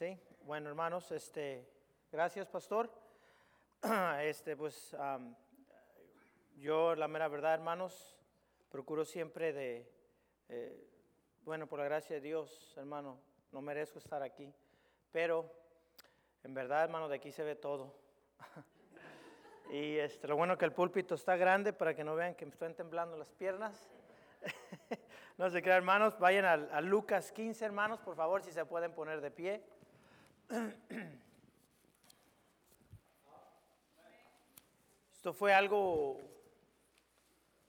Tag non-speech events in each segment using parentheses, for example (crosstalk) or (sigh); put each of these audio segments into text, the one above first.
Sí, bueno hermanos, este, gracias pastor. (clears throat) Este, pues am, yo la mera verdad hermanos, procuro siempre de, eh, bueno, por la gracia de Dios, hermano, no merezco estar aquí, pero en verdad hermano, de aquí se ve todo. (laughs) y este, lo bueno que el púlpito está grande para que no vean que me están temblando las piernas. (laughs) no se crean hermanos, vayan a, a Lucas 15 hermanos, por favor, si se pueden poner de pie. (coughs) Esto fue algo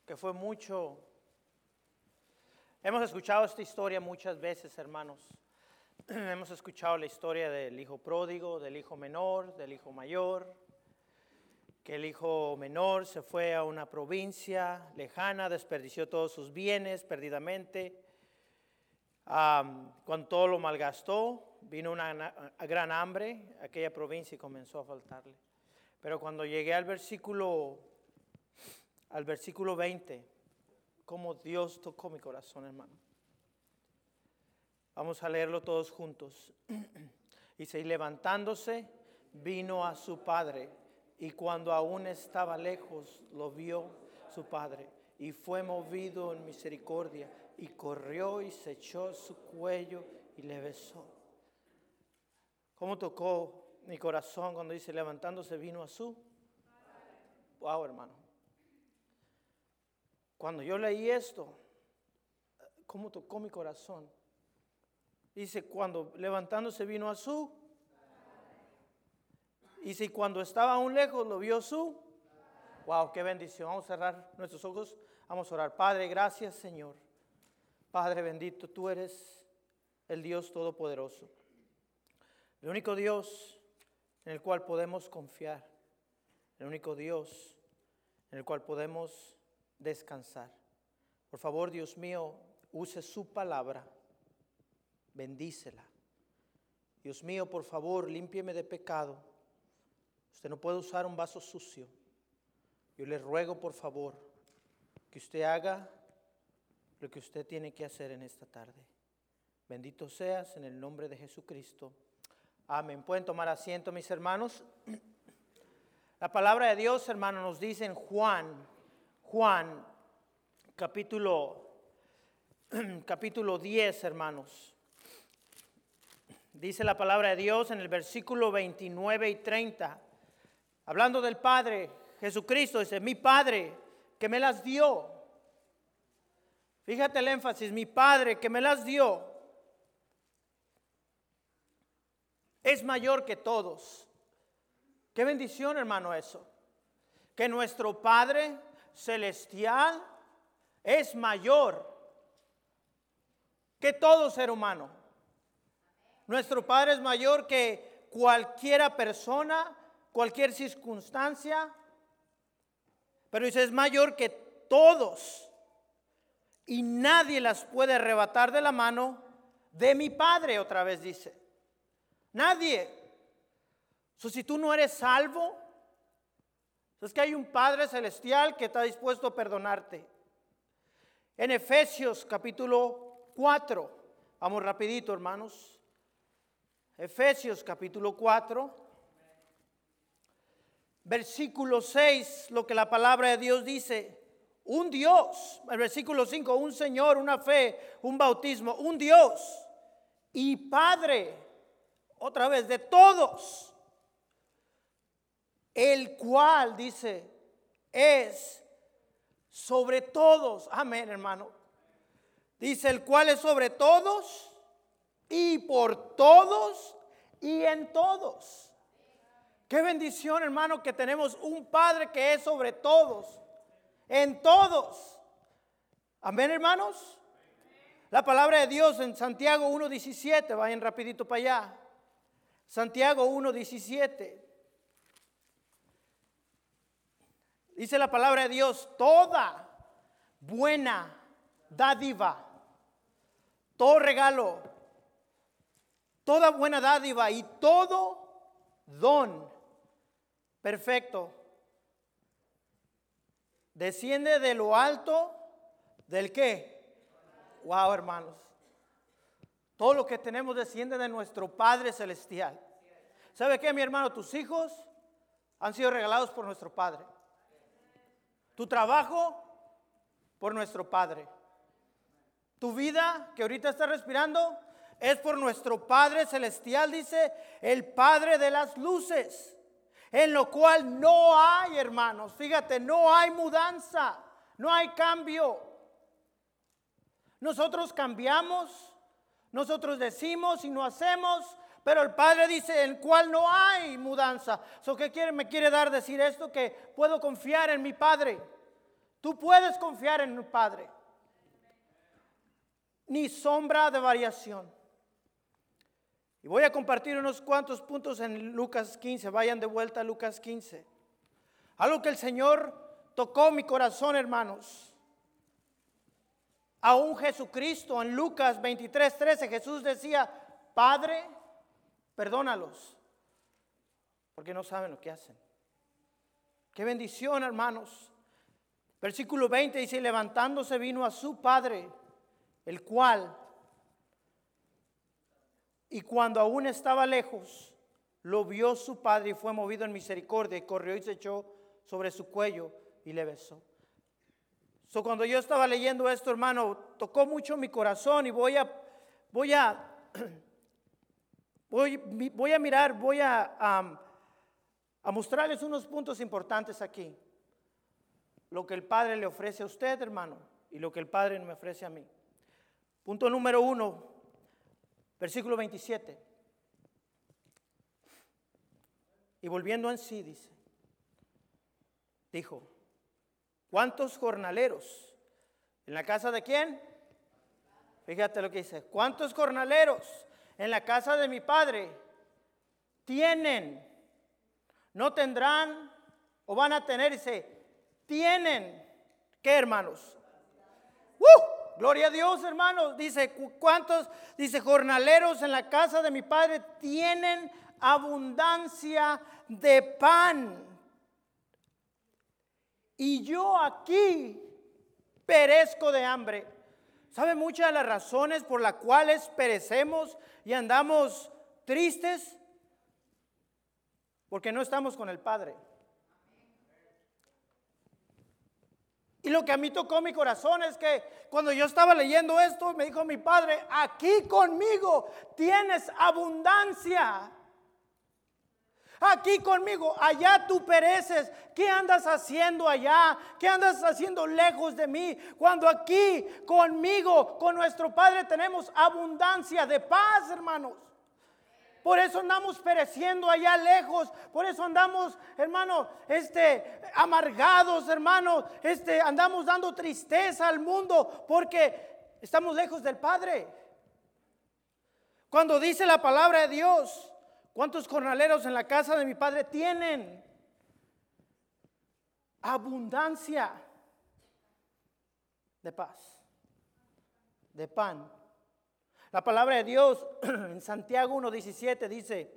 que fue mucho. Hemos escuchado esta historia muchas veces, hermanos. (coughs) Hemos escuchado la historia del hijo pródigo, del hijo menor, del hijo mayor, que el hijo menor se fue a una provincia lejana, desperdició todos sus bienes perdidamente. Am, cuando todo lo malgastó, vino una na- gran hambre, aquella provincia y comenzó a faltarle. Pero cuando llegué al versículo, al versículo 20, como Dios tocó mi corazón, hermano. Vamos a leerlo todos juntos. (clears throat) Dice, y levantándose, vino a su padre, y cuando aún estaba lejos, lo vio su padre, y fue movido en misericordia, y corrió y se echó a su cuello y le besó. ¿Cómo tocó mi corazón cuando dice, levantándose, vino a su? Wow, hermano. Cuando yo leí esto, ¿cómo tocó mi corazón? Dice, cuando levantándose vino a su. Y si cuando estaba aún lejos lo vio su. Wow, qué bendición. Vamos a cerrar nuestros ojos. Vamos a orar. Padre, gracias Señor. Padre bendito, tú eres el Dios Todopoderoso. El único Dios en el cual podemos confiar. El único Dios en el cual podemos descansar. Por favor, Dios mío, use su palabra bendícela. Dios mío, por favor, límpieme de pecado. Usted no puede usar un vaso sucio. Yo le ruego, por favor, que usted haga lo que usted tiene que hacer en esta tarde. Bendito seas en el nombre de Jesucristo. Amén. Pueden tomar asiento, mis hermanos. La palabra de Dios, hermano, nos dice en Juan, Juan, capítulo, (clears throat) capítulo 10, hermanos. Dice la palabra de Dios en el versículo 29 y 30, hablando del Padre, Jesucristo dice, mi Padre que me las dio. Fíjate el énfasis, mi Padre que me las dio es mayor que todos. Qué bendición, hermano, eso. Que nuestro Padre celestial es mayor que todo ser humano. Nuestro Padre es mayor que cualquiera persona, cualquier circunstancia, pero dice, es mayor que todos. Y nadie las puede arrebatar de la mano de mi Padre, otra vez dice. Nadie. Si tú no eres salvo, es que hay un Padre celestial que está dispuesto a perdonarte. En Efesios capítulo 4, vamos rapidito hermanos. Efesios capítulo 4, versículo 6, lo que la palabra de Dios dice. Un Dios, el versículo 5, un Señor, una fe, un bautismo, un Dios y Padre, otra vez, de todos, el cual, dice, es sobre todos. Amén, hermano. Dice, el cual es sobre todos y por todos y en todos. Qué bendición, hermano, que tenemos un Padre que es sobre todos, en todos. Amén, hermanos. La palabra de Dios en Santiago 1.17, vayan rapidito para allá. Santiago 1.17. Dice la palabra de Dios, toda buena dádiva, todo regalo, toda buena dádiva y todo don perfecto desciende de lo alto del qué? Wow, hermanos. Todo lo que tenemos desciende de nuestro Padre Celestial. ¿Sabe qué, mi hermano? Tus hijos han sido regalados por nuestro Padre. Tu trabajo por nuestro Padre. Tu vida que ahorita estás respirando es por nuestro Padre Celestial, dice el Padre de las luces, en lo cual no hay, hermanos, fíjate, no hay mudanza, no hay cambio. Nosotros cambiamos, nosotros decimos y no hacemos, pero el Padre dice en cual no hay mudanza. So, ¿Qué quiere, me quiere dar decir esto? Que puedo confiar en mi Padre. Tú puedes confiar en mi Padre. Ni sombra de variación. Y voy a compartir unos cuantos puntos en Lucas 15. Vayan de vuelta a Lucas 15. Algo que el Señor tocó mi corazón, hermanos. Aún Jesucristo en Lucas 23, 13, Jesús decía, Padre, perdónalos, porque no saben lo que hacen. Qué bendición, hermanos. Versículo 20 dice, levantándose vino a su Padre, el cual y cuando aún estaba lejos, lo vio su padre y fue movido en misericordia y corrió y se echó sobre su cuello y le besó. So, cuando yo estaba leyendo esto, hermano, tocó mucho mi corazón y voy a, voy a, (clears throat) voy, voy a mirar, voy a, a mostrarles unos puntos importantes aquí. Lo que el Padre le ofrece a usted, hermano, y lo que el Padre me ofrece a mí. Punto número uno, Versículo 27. Y volviendo en sí, dice, dijo, ¿cuántos jornaleros? ¿En la casa de quién? Fíjate lo que dice, ¿cuántos jornaleros en la casa de mi padre tienen? No tendrán o van a tener, dice, tienen, ¿qué hermanos? ¡Uh! Gloria a Dios, hermanos. Dice, ¿cuántos? Dice, jornaleros en la casa de mi padre tienen abundancia de pan. Y yo aquí perezco de hambre. ¿Sabe muchas de las razones por las cuales perecemos y andamos tristes? Porque no estamos con el Padre. Y lo que a mí tocó mi corazón es que cuando yo estaba leyendo esto, me dijo mi padre, aquí conmigo tienes abundancia. Aquí conmigo, allá tú pereces. ¿Qué andas haciendo allá? ¿Qué andas haciendo lejos de mí? Cuando aquí conmigo, con nuestro Padre, tenemos abundancia de paz, hermanos. Por eso andamos pereciendo allá lejos. Por eso andamos, hermano, este, amargados, hermano. Este, andamos dando tristeza al mundo porque estamos lejos del Padre. Cuando dice la palabra de Dios, ¿cuántos jornaleros en la casa de mi Padre tienen? Abundancia de paz, de pan la palabra de Dios (clears throat) en Santiago 1.17 dice,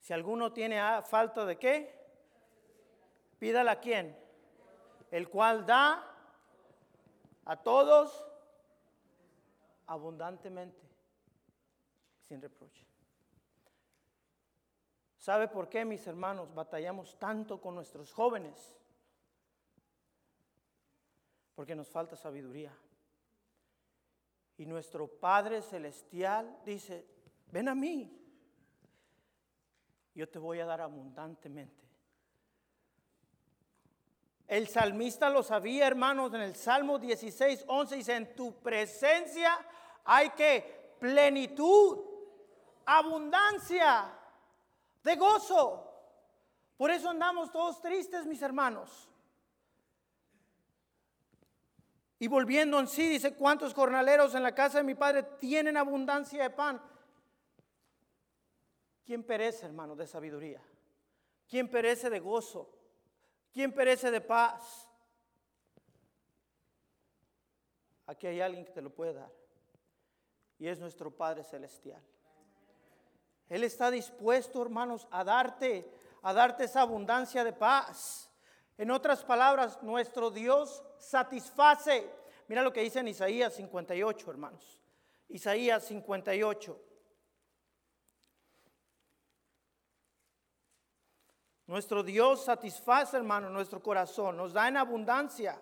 si alguno tiene falta de qué, pídala a quién, el cual da a todos abundantemente, sin reproche. ¿Sabe por qué, mis hermanos, batallamos tanto con nuestros jóvenes? Porque nos falta sabiduría. Y nuestro Padre Celestial dice, ven a mí, yo te voy a dar abundantemente. El salmista lo sabía, hermanos, en el Salmo 16, 11 dice, en tu presencia hay que plenitud, abundancia de gozo. Por eso andamos todos tristes, mis hermanos. Y volviendo en sí, dice, ¿cuántos jornaleros en la casa de mi padre tienen abundancia de pan? ¿Quién perece, hermano, de sabiduría? ¿Quién perece de gozo? ¿Quién perece de paz? Aquí hay alguien que te lo puede dar. Y es nuestro Padre Celestial. Él está dispuesto, hermanos, a darte, a darte esa abundancia de paz. En otras palabras, nuestro Dios satisface. Mira lo que dice en Isaías 58, hermanos. Isaías 58. Nuestro Dios satisface, hermano, nuestro corazón, nos da en abundancia.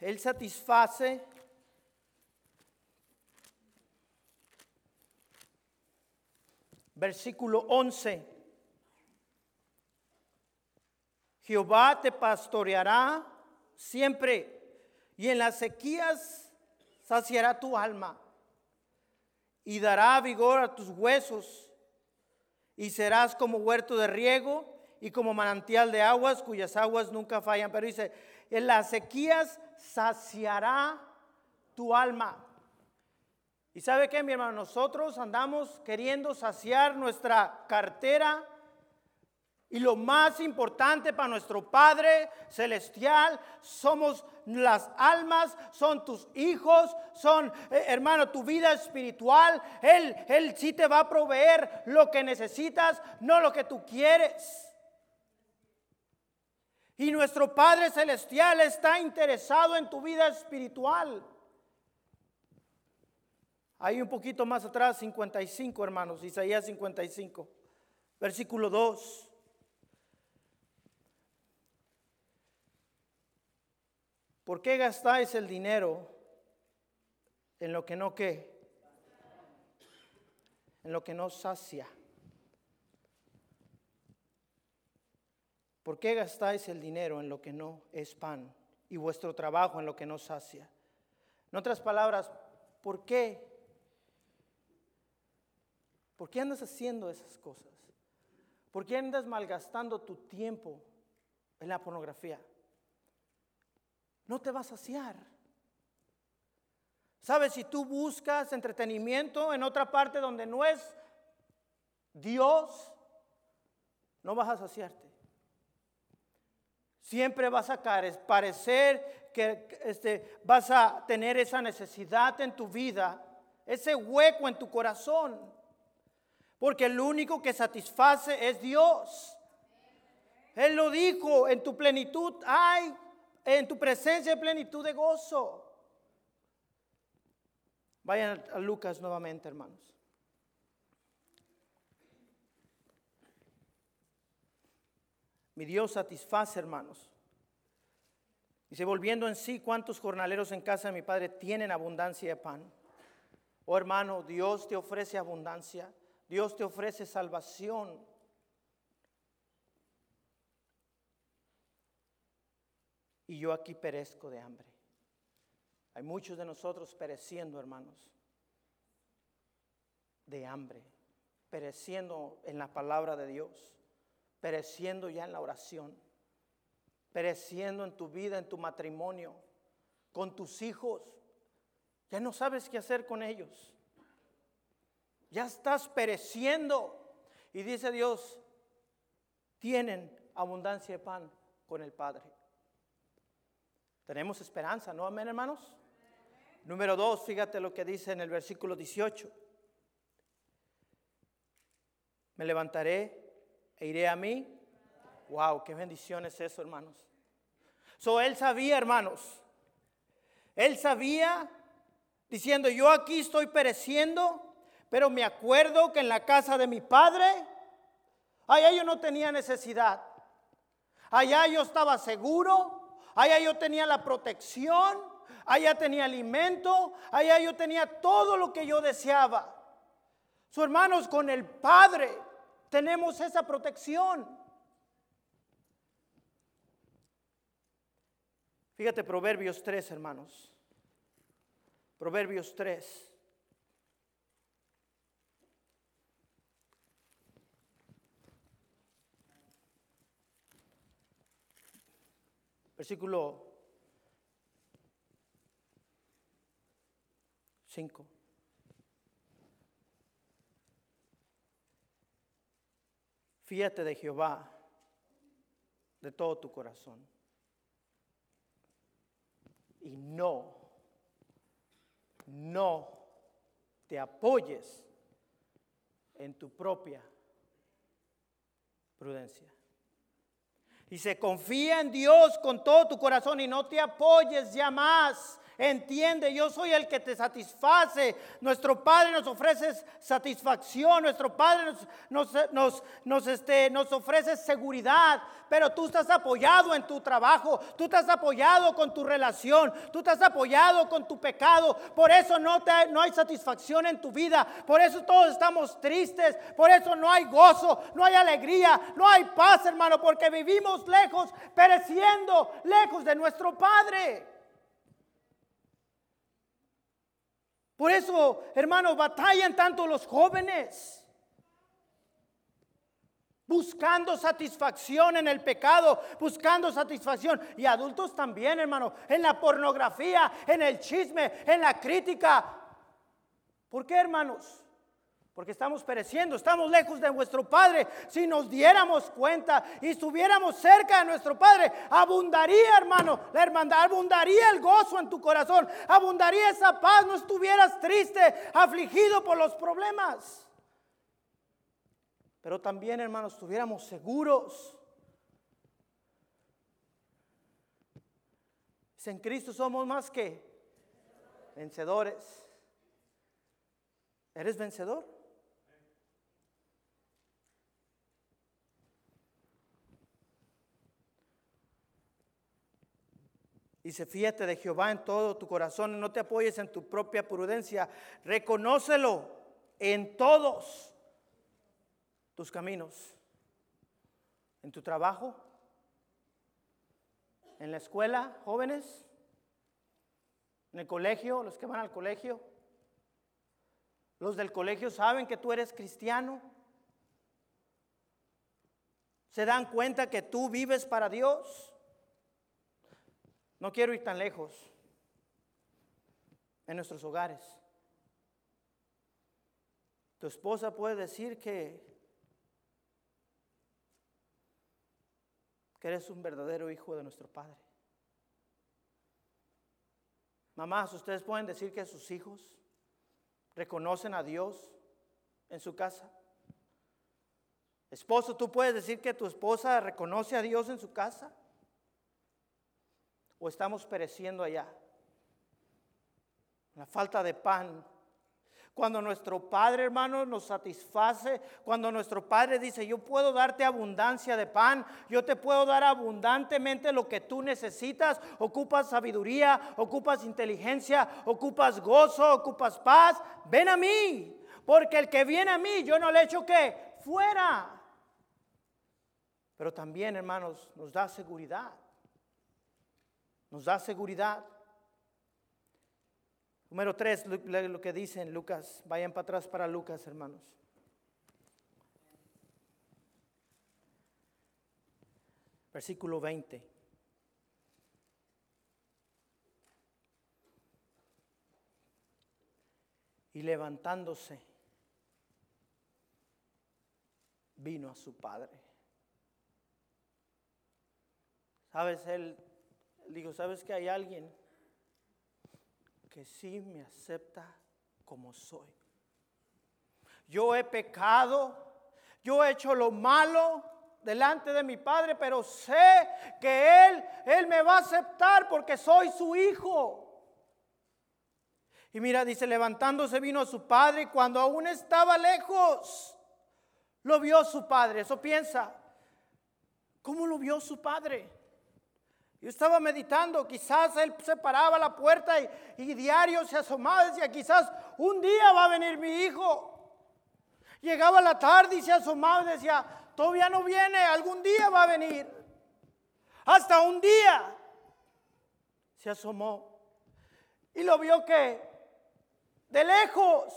Él satisface versículo 11. Jehová te pastoreará siempre y en las sequías saciará tu alma y dará vigor a tus huesos y serás como huerto de riego y como manantial de aguas cuyas aguas nunca fallan. Pero dice, en las sequías saciará tu alma. Y sabe qué, mi hermano, nosotros andamos queriendo saciar nuestra cartera y lo más importante para nuestro Padre Celestial somos las almas, son tus hijos, son, eh, hermano, tu vida espiritual. Él, Él sí te va a proveer lo que necesitas, no lo que tú quieres. Y nuestro Padre Celestial está interesado en tu vida espiritual. Ahí un poquito más atrás, 55 hermanos, Isaías 55, versículo 2. ¿Por qué gastáis el dinero en lo que no qué? En lo que no sacia. ¿Por qué gastáis el dinero en lo que no es pan y vuestro trabajo en lo que no sacia? En otras palabras, ¿por qué? ¿Por qué andas haciendo esas cosas? ¿Por qué andas malgastando tu tiempo en la pornografía? no te va a saciar. ¿Sabes? Si tú buscas entretenimiento en otra parte donde no es Dios, no vas a saciarte. Siempre vas a parecer que este, vas a tener esa necesidad en tu vida, ese hueco en tu corazón. Porque el único que satisface es Dios. Él lo dijo en tu plenitud. Ay, en tu presencia de plenitud de gozo. Vayan a Lucas nuevamente, hermanos. Mi Dios satisface, hermanos. Dice, volviendo en sí, ¿cuántos jornaleros en casa de mi Padre tienen abundancia de pan? Oh hermano, Dios te ofrece abundancia, Dios te ofrece salvación. y yo aquí perezco de hambre. Hay muchos de nosotros pereciendo, hermanos, de hambre, pereciendo en la palabra de Dios, pereciendo ya en la oración, pereciendo en tu vida, en tu matrimonio, con tus hijos. Ya no sabes qué hacer con ellos. Ya estás pereciendo. Y dice Dios, tienen abundancia de pan con el Padre. Tenemos esperanza, ¿no? Amén, hermanos. Número dos, fíjate lo que dice en el versículo 18. Me levantaré e iré a mí. Wow, qué bendición es eso, hermanos. So él sabía, hermanos. Él sabía diciendo, yo aquí estoy pereciendo, pero me acuerdo que en la casa de mi padre, allá yo no tenía necesidad. Allá yo estaba seguro, allá yo tenía la protección, allá tenía alimento, allá yo tenía todo lo que yo deseaba. Sus hermanos, con el Padre tenemos esa protección. Fíjate, Proverbios 3, hermanos. Proverbios 3. Versículo 5. Fíjate de Jehová de todo tu corazón. Y no, no te apoyes en tu propia prudencia. Y se confía en Dios con todo tu corazón y no te apoyes ya más Entiende, yo soy el que te satisface. Nuestro Padre nos ofrece satisfacción, nuestro Padre nos, nos, nos, este, nos ofrece seguridad, pero tú estás apoyado en tu trabajo, tú estás apoyado con tu relación, tú estás apoyado con tu pecado. Por eso no, te, no hay satisfacción en tu vida, por eso todos estamos tristes, por eso no hay gozo, no hay alegría, no hay paz, hermano, porque vivimos lejos, pereciendo lejos de nuestro Padre. Por eso, hermanos, batallan tanto los jóvenes. Buscando satisfacción en el pecado, buscando satisfacción. Y adultos también, hermano, en la pornografía, en el chisme, en la crítica. ¿Por qué, hermanos? Porque estamos pereciendo, estamos lejos de nuestro Padre. Si nos diéramos cuenta y estuviéramos cerca de nuestro Padre, abundaría, hermano, la hermandad, abundaría el gozo en tu corazón, abundaría esa paz, no estuvieras triste, afligido por los problemas. Pero también, hermanos, estuviéramos seguros. En Cristo somos más que vencedores. ¿Eres vencedor? Dice, fíjate de Jehová en todo tu corazón, no te apoyes en tu propia prudencia, reconócelo en todos tus caminos, en tu trabajo, en la escuela, jóvenes, en el colegio, los que van al colegio. Los del colegio saben que tú eres cristiano. Se dan cuenta que tú vives para Dios. No quiero ir tan lejos en nuestros hogares. Tu esposa puede decir que, eres un verdadero hijo de nuestro Padre. Mamás, ustedes pueden decir que sus hijos reconocen a Dios en su casa. Esposo, tú puedes decir que tu esposa reconoce a Dios en su casa o estamos pereciendo allá. La falta de pan. Cuando nuestro Padre, hermano, nos satisface, cuando nuestro Padre dice, yo puedo darte abundancia de pan, yo te puedo dar abundantemente lo que tú necesitas, ocupas sabiduría, ocupas inteligencia, ocupas gozo, ocupas paz, ven a mí, porque el que viene a mí, yo no le echo que fuera. Pero también, hermanos, nos da seguridad nos da seguridad. Número tres, lo que dice en Lucas. Vayan para atrás para Lucas, hermanos. Versículo 20. Y levantándose, vino a su padre. Sabes, él digo, ¿sabes que hay alguien que sí me acepta como soy? Yo he pecado, yo he hecho lo malo delante de mi padre, pero sé que él, él me va a aceptar porque soy su hijo. Y mira, dice, levantándose vino a su padre y cuando aún estaba lejos, lo vio su padre. Eso piensa, ¿cómo lo vio su padre? Yo estaba meditando, quizás él se paraba la puerta y, diario se asomaba, decía, quizás un día va a venir mi hijo. Llegaba la tarde y se asomaba y decía, todavía no viene, algún día va a venir. Hasta un día se asomó y lo vio que de lejos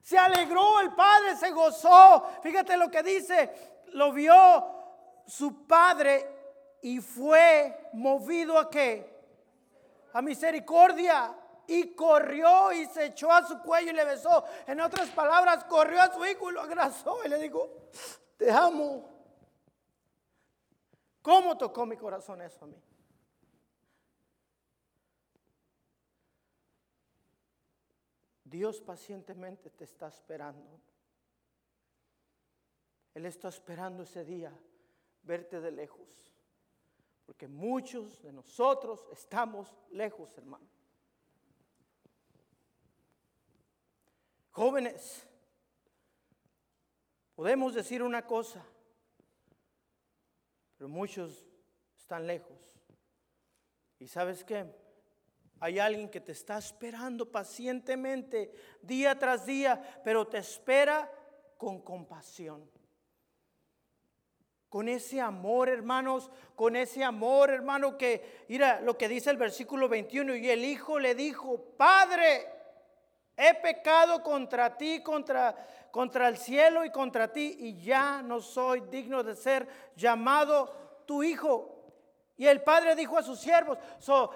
se alegró el padre, se gozó. Fíjate lo que dice, lo vio su padre y fue movido a qué? A misericordia. Y corrió y se echó a su cuello y le besó. En otras palabras, corrió a su hijo y lo abrazó y le dijo, te amo. ¿Cómo tocó mi corazón eso a mí? Dios pacientemente te está esperando. Él está esperando ese día, verte de lejos Porque muchos de nosotros estamos lejos, hermano. Jóvenes, podemos decir una cosa, pero muchos están lejos. ¿Y sabes qué? Hay alguien que te está esperando pacientemente día tras día, pero te espera con compasión. Con ese amor, hermanos, con ese amor, hermano, que, mira lo que dice el versículo 21, y el hijo le dijo, Padre, he pecado contra ti, contra, contra el cielo y contra ti, y ya no soy digno de ser llamado tu hijo. Y el padre dijo a sus siervos,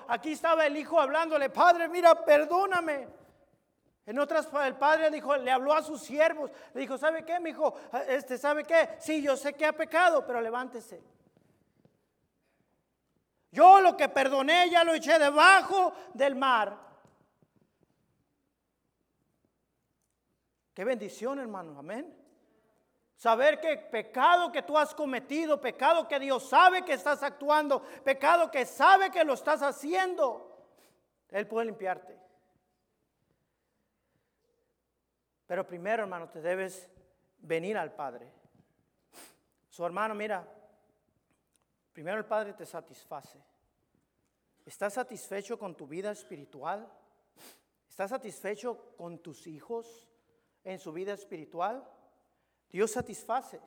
aquí estaba el hijo hablándole, Padre, mira, perdóname. En otras, el padre dijo, le habló a sus siervos, le dijo, ¿sabe qué, mi hijo? Este, ¿sabe qué? Sí, yo sé que ha pecado, pero levántese. Yo lo que perdoné ya lo eché debajo del mar. Qué bendición, hermano, amén. Saber que pecado que tú has cometido, pecado que Dios sabe que estás actuando, pecado que sabe que lo estás haciendo, Él puede limpiarte. Pero primero, hermano, te debes venir al Padre. Su hermano, mira, primero el Padre te satisface. ¿Estás satisfecho con tu vida espiritual? ¿Estás satisfecho con tus hijos en su vida espiritual? Dios satisface.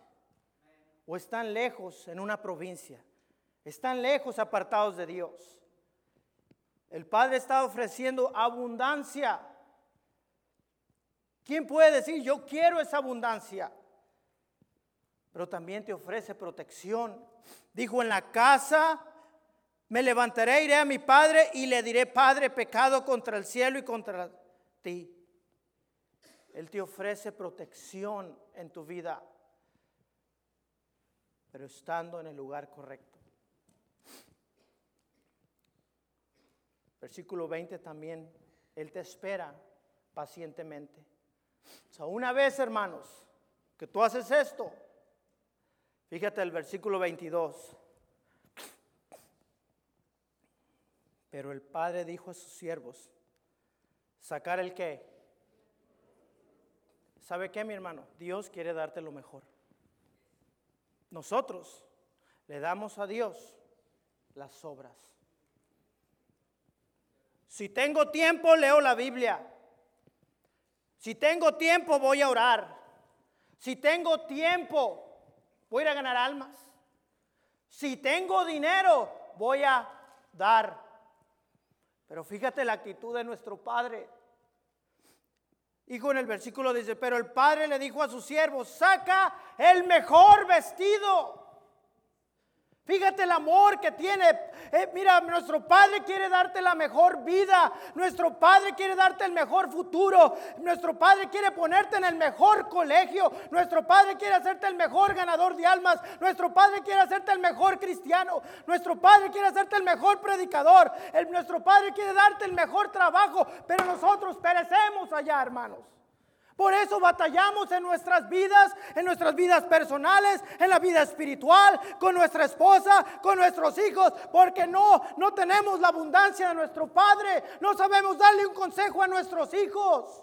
O están lejos en una provincia. Están lejos apartados de Dios. El Padre está ofreciendo abundancia. ¿Quién puede decir, yo quiero esa abundancia? Pero también te ofrece protección. Dijo, en la casa me levantaré, iré a mi Padre y le diré, Padre, pecado contra el cielo y contra ti. Él te ofrece protección en tu vida, pero estando en el lugar correcto. Versículo 20 también, Él te espera pacientemente. O sea, una vez, hermanos, que tú haces esto, fíjate el versículo 22. Pero el padre dijo a sus siervos, sacar el qué? ¿Sabe qué, mi hermano? Dios quiere darte lo mejor. Nosotros le damos a Dios las obras. Si tengo tiempo, leo la Biblia. Si tengo tiempo, voy a orar. Si tengo tiempo, voy a ganar almas. Si tengo dinero, voy a dar. Pero fíjate la actitud de nuestro Padre. Hijo en el versículo dice, pero el padre le dijo a su siervo, saca el mejor vestido Fíjate el amor que tiene. Eh, mira, nuestro Padre quiere darte la mejor vida. Nuestro Padre quiere darte el mejor futuro. Nuestro Padre quiere ponerte en el mejor colegio. Nuestro Padre quiere hacerte el mejor ganador de almas. Nuestro Padre quiere hacerte el mejor cristiano. Nuestro Padre quiere hacerte el mejor predicador. nuestro Padre quiere darte el mejor trabajo. Pero nosotros perecemos allá, hermanos. Por eso batallamos en nuestras vidas, en nuestras vidas personales, en la vida espiritual, con nuestra esposa, con nuestros hijos, porque no, no tenemos la abundancia de nuestro Padre. No sabemos darle un consejo a nuestros hijos.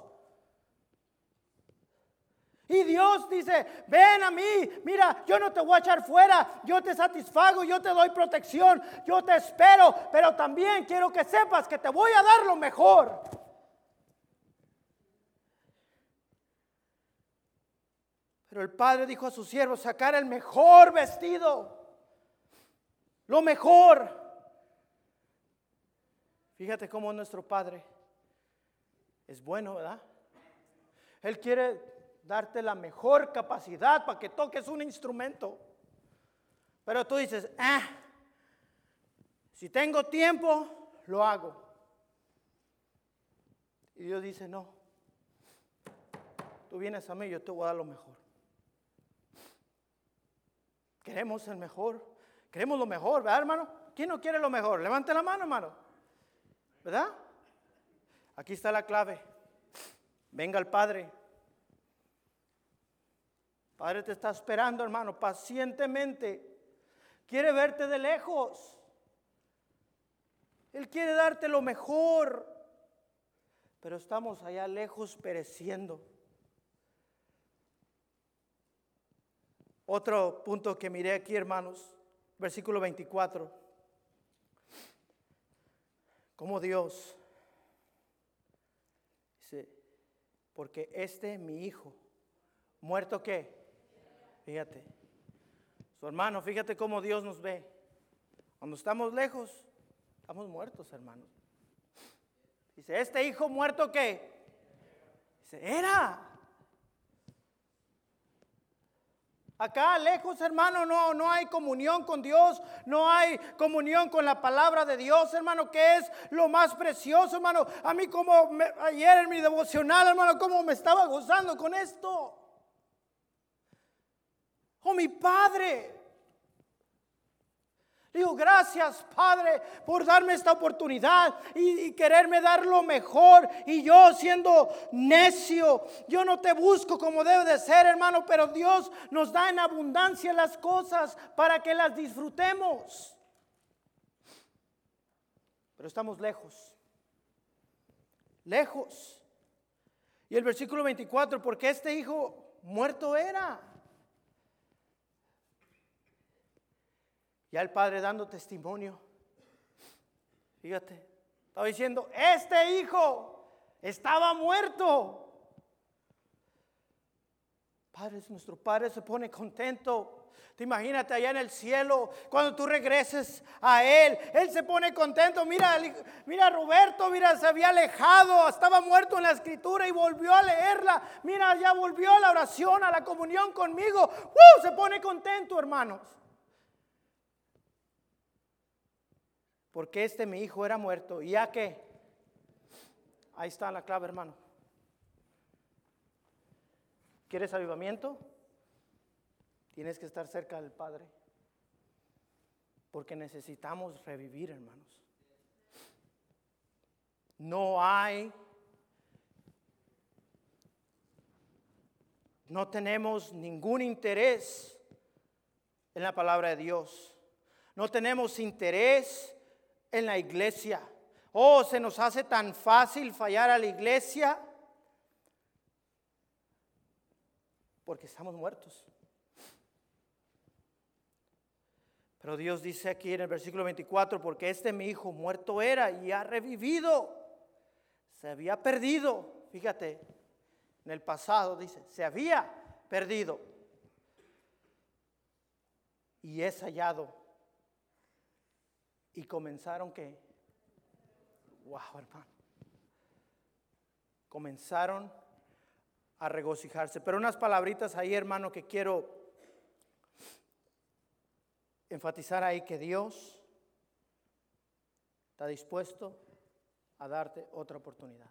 Y Dios dice, ven a mí, mira, yo no te voy a echar fuera, yo te satisfago, yo te doy protección, yo te espero, pero también quiero que sepas que te voy a dar lo mejor. Pero el padre dijo a sus siervos, sacar el mejor vestido, lo mejor. Fíjate cómo nuestro padre es bueno, ¿verdad? Él quiere darte la mejor capacidad para que toques un instrumento. Pero tú dices, ah, si tengo tiempo, lo hago. Y Dios dice, no, tú vienes a mí, yo te voy a dar lo mejor. Queremos el mejor. Queremos lo mejor, ¿verdad, hermano? ¿Quién no quiere lo mejor? Levante la mano, hermano. ¿Verdad? Aquí está la clave. Venga el Padre. Padre te está esperando, hermano, pacientemente. Quiere verte de lejos. Él quiere darte lo mejor. Pero estamos allá lejos pereciendo. Otro punto que miré aquí, hermanos, versículo 24. Como Dios dice, porque este mi hijo, muerto qué? Fíjate. Su hermano, fíjate cómo Dios nos ve. Cuando estamos lejos, estamos muertos, hermanos. Dice, este hijo muerto qué? Dice, era. Acá lejos, hermano, no, no hay comunión con Dios, no hay comunión con la palabra de Dios, hermano, que es lo más precioso, hermano. A mí como ayer en mi devocional, hermano, como me estaba gozando con esto. Oh, mi Padre, Digo, gracias Padre por darme esta oportunidad y, quererme dar lo mejor. Y yo siendo necio, yo no te busco como debe de ser, hermano, pero Dios nos da en abundancia las cosas para que las disfrutemos. Pero estamos lejos, lejos. Y el versículo 24, porque este hijo muerto era. Ya el padre dando testimonio. Fíjate, estaba diciendo, este hijo estaba muerto. Padre, nuestro Padre se pone contento. Te imagínate allá en el cielo, cuando tú regreses a Él, Él se pone contento. Mira, mira Roberto, mira, se había alejado, estaba muerto en la escritura y volvió a leerla. Mira, ya volvió a la oración, a la comunión conmigo. ¡Uh! Se pone contento, hermanos. Porque este mi hijo era muerto. ¿Y ya que Ahí está la clave, hermano. ¿Quieres avivamiento? Tienes que estar cerca del Padre. Porque necesitamos revivir, hermanos. No hay, no tenemos ningún interés en la palabra de Dios. No tenemos interés en la iglesia. Oh, se nos hace tan fácil fallar a la iglesia porque estamos muertos. Pero Dios dice aquí en el versículo 24, porque este mi hijo muerto era y ha revivido. Se había perdido, fíjate, en el pasado dice, se había perdido. Y es hallado y comenzaron que, wow, hermano. Comenzaron a regocijarse. Pero unas palabritas ahí, hermano, que quiero enfatizar ahí que Dios está dispuesto a darte otra oportunidad.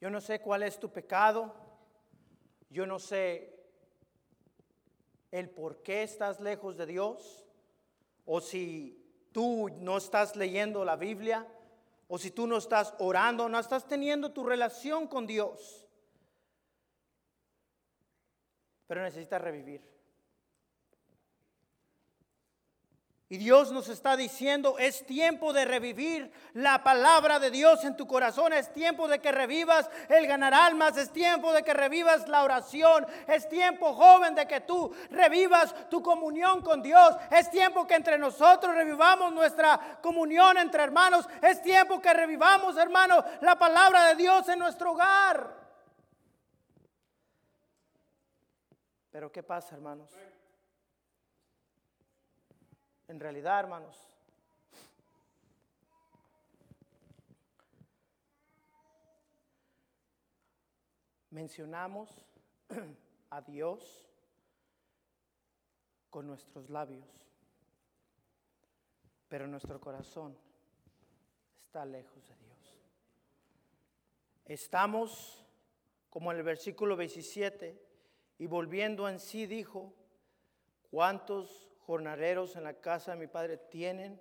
Yo no sé cuál es tu pecado, yo no sé el por qué estás lejos de Dios, o si tú no estás leyendo la Biblia, o si tú no estás orando, no estás teniendo tu relación con Dios. Pero necesitas revivir. Y Dios nos está diciendo, es tiempo de revivir la palabra de Dios en tu corazón, es tiempo de que revivas el ganar almas, es tiempo de que revivas la oración, es tiempo joven de que tú revivas tu comunión con Dios, es tiempo que entre nosotros revivamos nuestra comunión entre hermanos, es tiempo que revivamos, hermano, la palabra de Dios en nuestro hogar. Pero ¿qué pasa, hermanos? En realidad, hermanos, mencionamos (clears throat) a Dios con nuestros labios, pero nuestro corazón está lejos de Dios. Estamos, como en el versículo 27, y volviendo en sí dijo, ¿cuántos jornaleros en la casa de mi padre tienen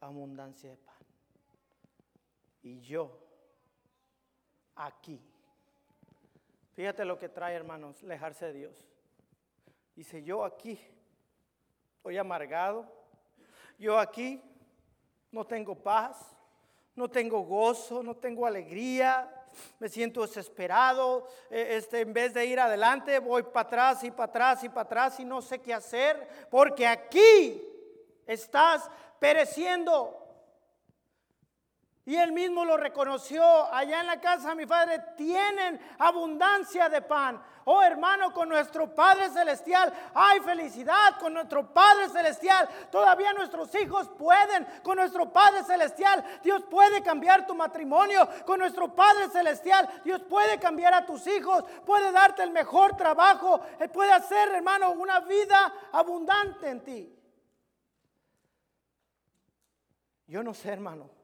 abundancia de pan. Y yo, aquí, fíjate lo que trae, hermanos, alejarse de Dios. Dice, yo aquí estoy amargado, yo aquí no tengo paz, no tengo gozo, no tengo alegría, me siento desesperado, eh, este, en vez de ir adelante voy para atrás y para atrás y para atrás y no sé qué hacer, porque aquí estás pereciendo. Y él mismo lo reconoció. Allá en la casa mi padre tienen abundancia de pan. Oh hermano, con nuestro Padre Celestial hay felicidad. Con nuestro Padre Celestial todavía nuestros hijos pueden. Con nuestro Padre Celestial Dios puede cambiar tu matrimonio. Con nuestro Padre Celestial Dios puede cambiar a tus hijos. Puede darte el mejor trabajo. Él puede hacer, hermano, una vida abundante en ti. Yo no sé, hermano.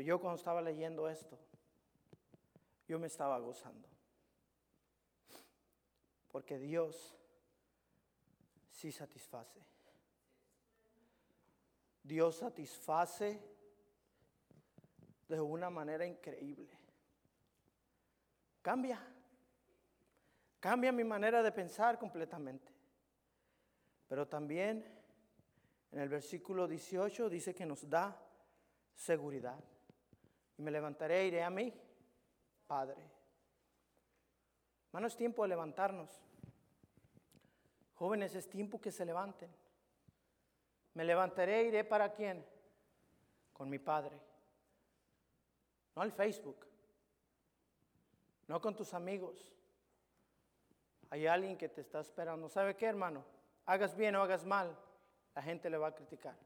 Yo cuando estaba leyendo esto, yo me estaba gozando. Porque Dios sí satisface. Dios satisface de una manera increíble. Cambia. Cambia mi manera de pensar completamente. Pero también en el versículo 18 dice que nos da seguridad. Y me levantaré e iré a mí, Padre. Hermano, es tiempo de levantarnos. Jóvenes, es tiempo que se levanten. Me levantaré e iré para quién? Con mi Padre. No al Facebook. No con tus amigos. Hay alguien que te está esperando. ¿Sabe qué, hermano? Hagas bien o hagas mal, la gente le va a criticar.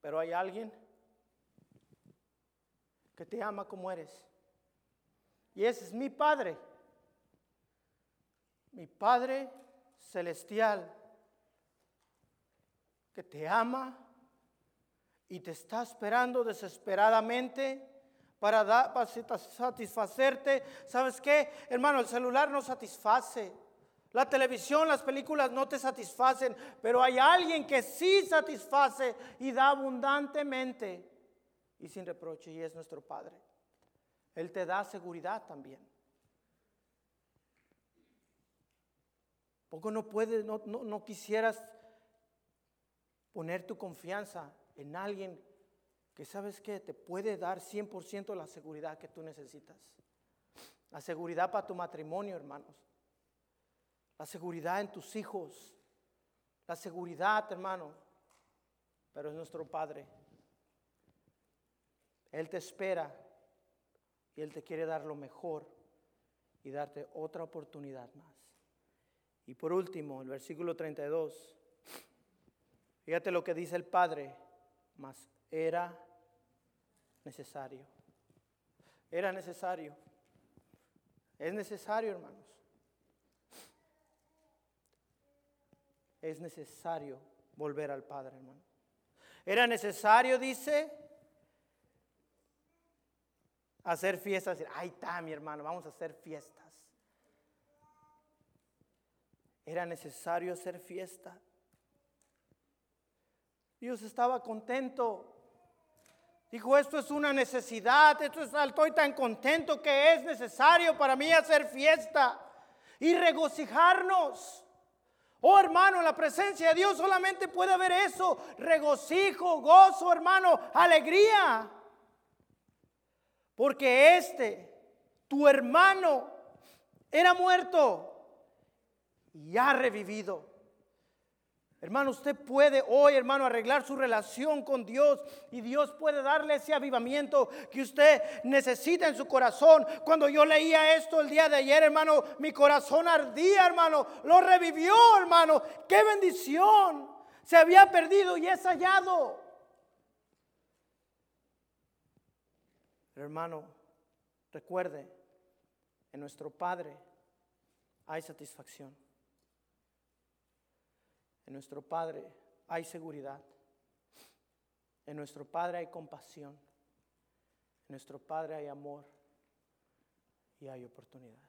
Pero hay alguien que te ama como eres. Y ese es mi Padre, mi Padre celestial, que te ama y te está esperando desesperadamente para, para satisfacerte. ¿Sabes qué? Hermano, el celular no satisface. La televisión, las películas no te satisfacen, pero hay alguien que sí satisface y da abundantemente y sin reproche y es nuestro Padre. Él te da seguridad también. Poco no puedes, no, no, quisieras poner tu confianza en alguien que sabes que te puede dar 100% la seguridad que tú necesitas. La seguridad para tu matrimonio, hermanos. La seguridad en tus hijos. La seguridad, hermano. Pero es nuestro Padre. Él te espera y Él te quiere dar lo mejor y darte otra oportunidad más. Y por último, el versículo 32. Fíjate lo que dice el Padre, mas era necesario. Era necesario. Es necesario, hermanos. Es necesario volver al Padre, hermano. Era necesario, dice, hacer fiestas. Ahí está, mi hermano, vamos a hacer fiestas. Era necesario hacer fiesta. Dios estaba contento. Dijo, esto es una necesidad, esto es, estoy tan contento que es necesario para mí hacer fiesta y regocijarnos. Oh hermano, la presencia de Dios solamente puede haber eso, regocijo, gozo, hermano, alegría. Porque este, tu hermano, era muerto y ha revivido. Hermano, usted puede hoy, hermano, arreglar su relación con Dios y Dios puede darle ese avivamiento que usted necesita en su corazón. Cuando yo leía esto el día de ayer, hermano, mi corazón ardía, hermano, lo revivió, hermano. Qué bendición. Se había perdido y es hallado. Hermano, recuerde, en nuestro Padre hay satisfacción. En nuestro Padre hay seguridad. En nuestro Padre hay compasión. En nuestro Padre hay amor y hay oportunidad.